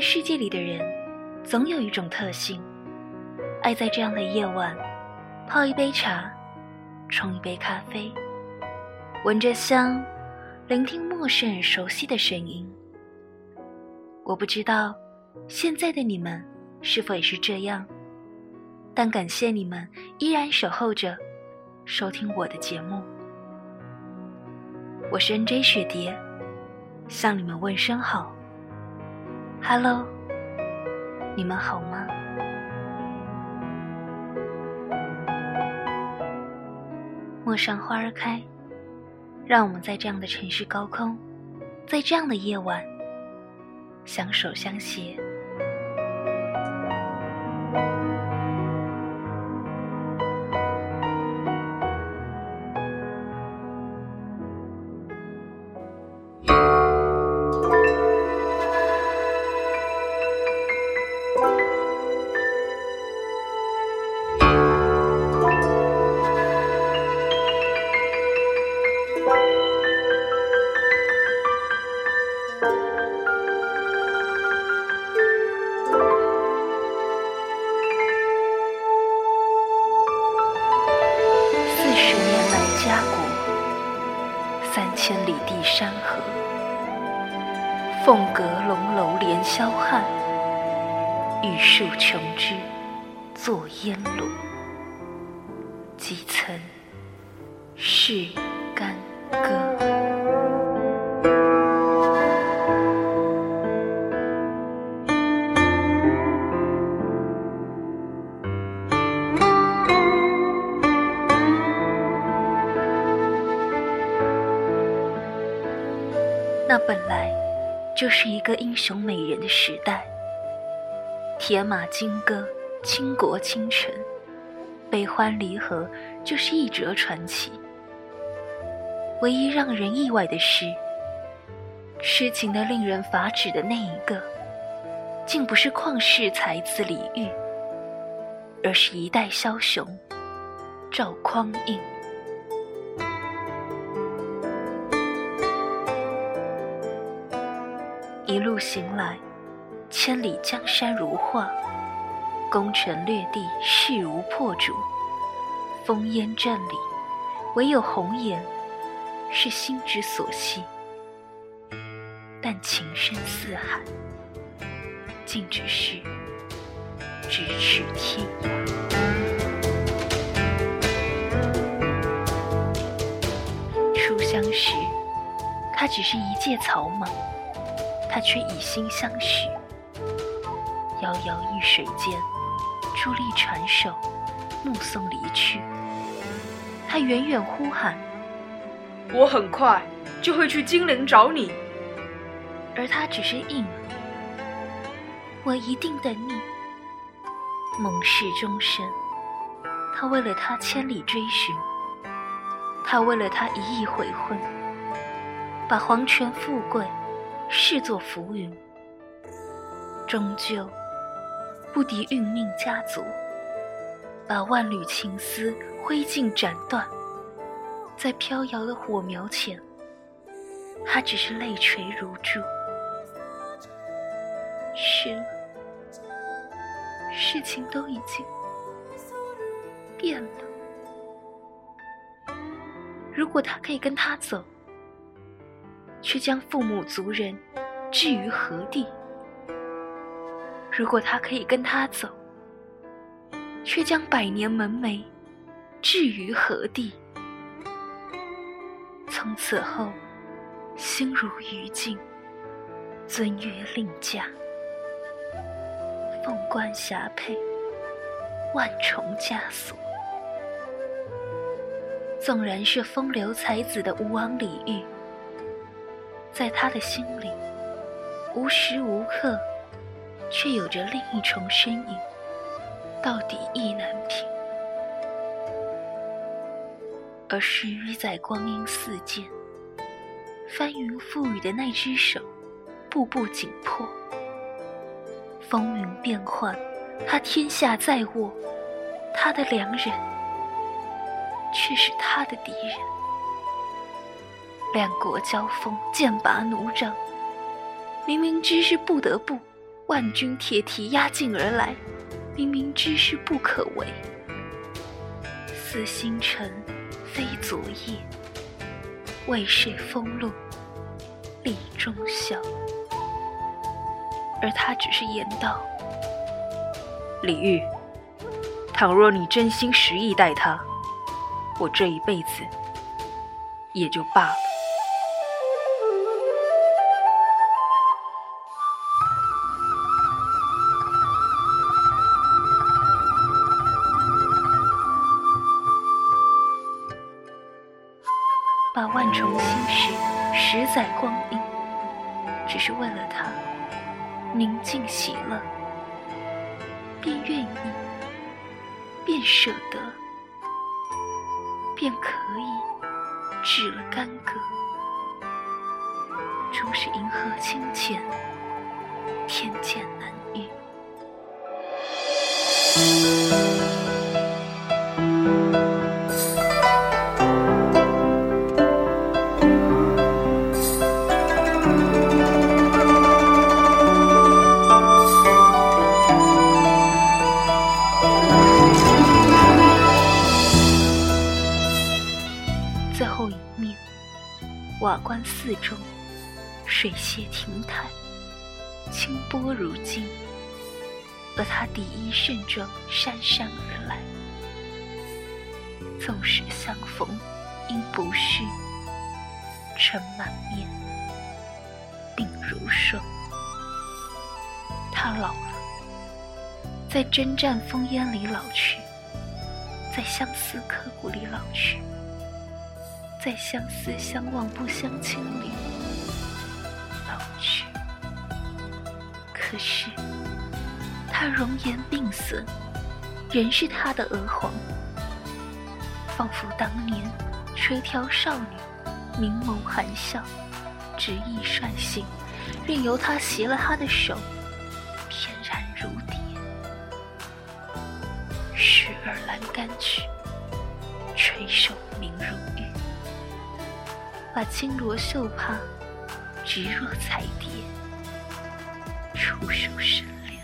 世界里的人，总有一种特性，爱在这样的夜晚，泡一杯茶，冲一杯咖啡，闻着香，聆听陌生人熟悉的声音。我不知道，现在的你们是否也是这样，但感谢你们依然守候着，收听我的节目。我是 N.J 雪蝶，向你们问声好。Hello，你们好吗？陌上花儿开，让我们在这样的城市高空，在这样的夜晚，相守相携。歌那本来就是一个英雄美人的时代，铁马金戈，倾国倾城，悲欢离合就是一折传奇。唯一让人意外的是，痴情的令人发指的那一个，竟不是旷世才子李煜，而是一代枭雄赵匡胤。一路行来，千里江山如画，攻城略地势如破竹。烽烟战里，唯有红颜是心之所系。但情深似海，竟只是咫尺天涯。初相识，他只是一介草莽。他却以心相许，遥遥一水间，伫立船首，目送离去。他远远呼喊：“我很快就会去金陵找你。”而他只是应：“我一定等你。”盟誓终身，他为了他千里追寻，他为了他一意悔婚，把皇权富贵。视作浮云，终究不敌运命家族，把万缕情丝挥尽斩断，在飘摇的火苗前，他只是泪垂如注。是了，事情都已经变了。如果他可以跟他走。却将父母族人置于何地？如果他可以跟他走，却将百年门楣置于何地？从此后，心如鱼静，尊约令嫁，凤冠霞帔，万重枷锁。纵然是风流才子的吴王李煜。在他的心里，无时无刻，却有着另一重身影，到底意难平。而十余载光阴似箭，翻云覆雨的那只手，步步紧迫。风云变幻，他天下在握，他的良人，却是他的敌人。两国交锋，剑拔弩张。明明知是不得不，万军铁蹄压境而来，明明知是不可为。似星辰非昨夜，为谁风露立中孝？而他只是言道：“李煜，倘若你真心实意待他，我这一辈子也就罢了。”把万重心事十载光阴，只是为了他宁静喜乐，便愿意，便舍得，便可以止了干戈，终是银河清浅，天堑难遇。中，水榭亭台，清波如镜。而他第一盛装姗姗而来，纵使相逢应不识，尘满面，鬓如霜。他老了，在征战烽烟里老去，在相思刻骨里老去。在相思相望不相亲里老去，可是他容颜病色，仍是他的娥皇，仿佛当年垂髫少女，明眸含笑，执意率性，任由他携了他的手，翩然如蝶。时而阑干曲，垂首明如玉。把轻罗绣帕，直若彩蝶，出手生灵。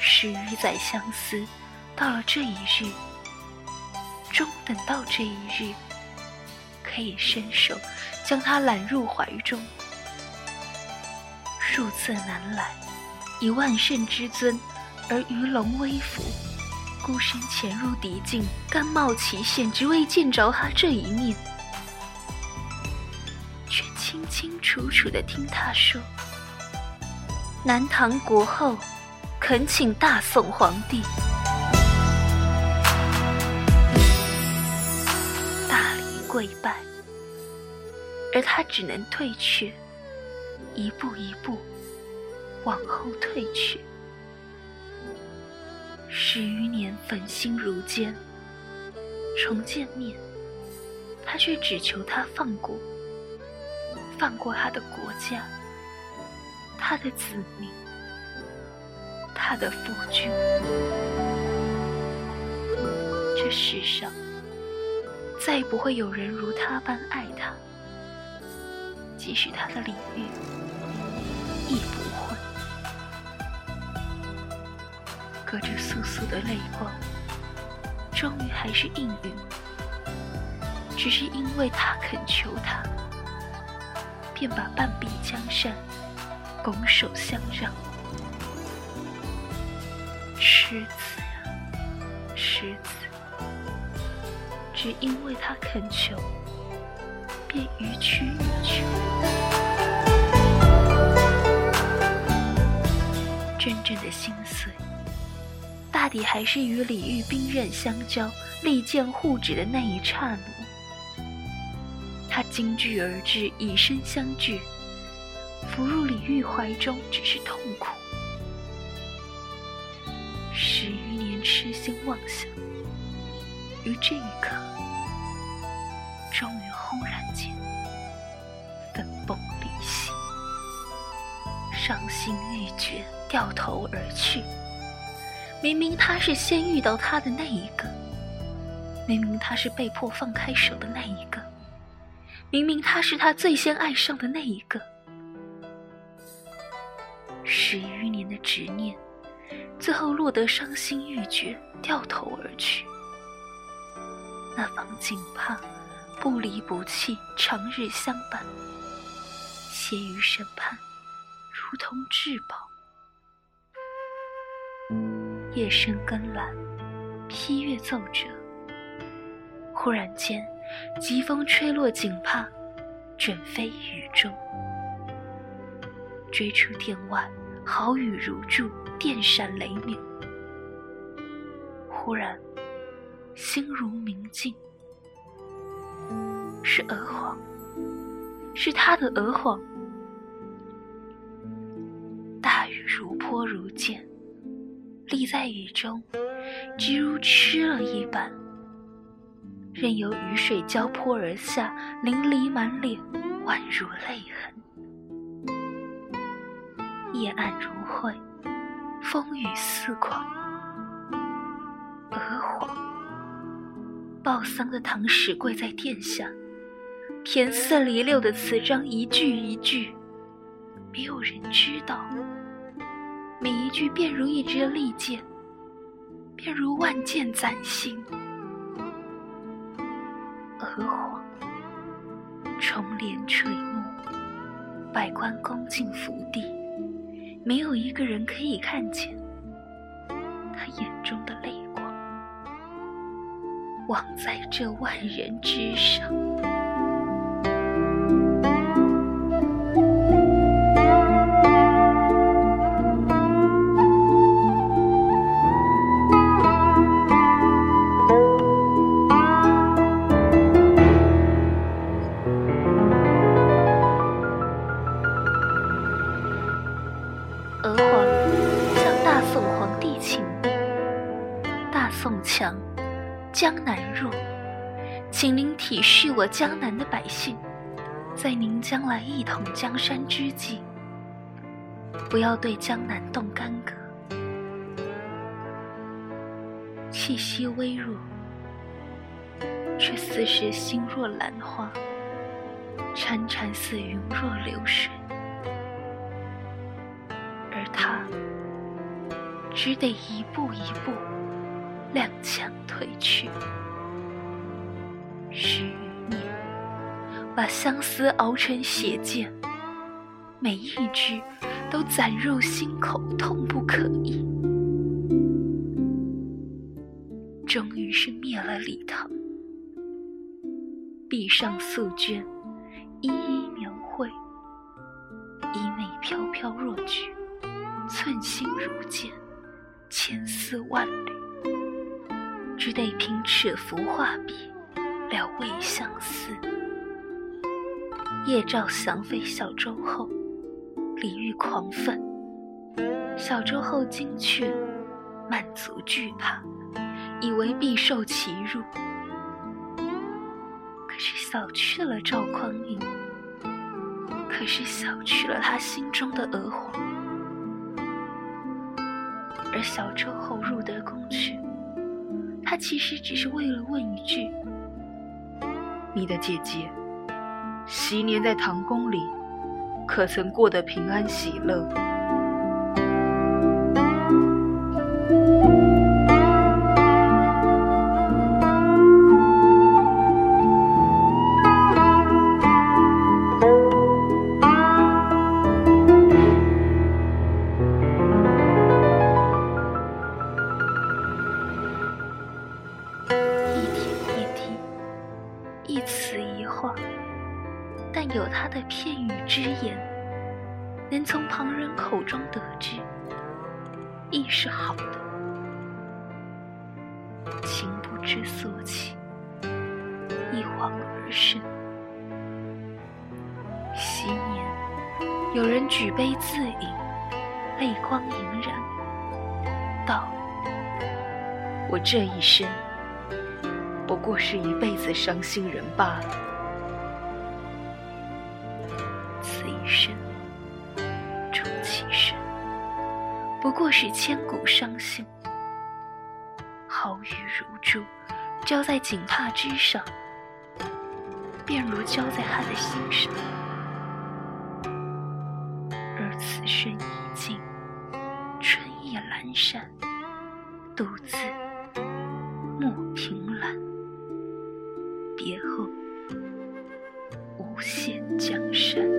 十余载相思，到了这一日，终等到这一日，可以伸手将他揽入怀中。数次难来，以万圣之尊，而鱼龙微服。孤身潜入敌境，甘冒其险，只为见着他这一面，却清清楚楚的听他说：“南唐国后，恳请大宋皇帝大礼跪拜。”而他只能退却，一步一步往后退去。十余年粉心如坚，重见面，他却只求他放过，放过他的国家，他的子民，他的夫君。这世上再也不会有人如他般爱他，即使他的领域亦不。隔着簌簌的泪光，终于还是应允。只是因为他恳求他，便把半壁江山拱手相让。狮子啊，狮子，只因为他恳求，便予取予求。真正的心碎。大抵还是与李煜兵刃相交、利剑互指的那一刹那，他惊惧而至，以身相拒，伏入李煜怀中，只是痛苦。十余年痴心妄想，于这一刻，终于轰然间分崩离析，伤心欲绝，掉头而去。明明他是先遇到他的那一个，明明他是被迫放开手的那一个，明明他是他最先爱上的那一个，十余年的执念，最后落得伤心欲绝，掉头而去。那方锦帕，不离不弃，长日相伴，携于身畔，如同至宝。夜深更阑，披月奏折。忽然间，疾风吹落锦帕，卷飞雨中。追出殿外，好雨如注，电闪雷鸣。忽然，心如明镜，是娥皇，是他的娥皇。大雨如泼如箭，立在雨中，只如吃了一般。任由雨水浇泼而下，淋漓满脸，宛如泪痕。夜暗如晦，风雨似狂。娥皇，抱丧的唐使跪在殿下，填四离六的词章，一句一句，没有人知道。每一句便如一支利箭，便如万箭攒心。娥皇，重帘垂幕，百官恭敬伏地，没有一个人可以看见他眼中的泪光，望在这万人之上。你是我江南的百姓，在您将来一统江山之际，不要对江南动干戈。气息微弱，却似是心若兰花，潺潺似云若流水，而他只得一步一步。踉跄退去，十余年，把相思熬成血剑，每一支都攒入心口，痛不可抑。终于是灭了李唐，壁上素绢，一一描绘，衣袂飘飘若菊，寸心如剑，千丝万缕。只得凭尺幅画笔，了未相思。夜照降妃小周后，李煜狂愤。小周后惊却，满足惧怕，以为必受其辱。可是小去了赵匡胤，可是小去了他心中的娥皇。而小周后入得宫去。他其实只是为了问一句：“你的姐姐，昔年在唐宫里，可曾过得平安喜乐？”一词一话，但有他的片语之言能从旁人口中得知，亦是好的。情不知所起，一晃而逝。昔年有人举杯自饮，泪光盈然，道：“我这一生，不过是一辈子伤心人罢了。”此一生。终其生不过是千古伤心，好雨如注，浇在锦帕之上，便如浇在他的心上。而此生已尽，春意阑珊，独自无限江山。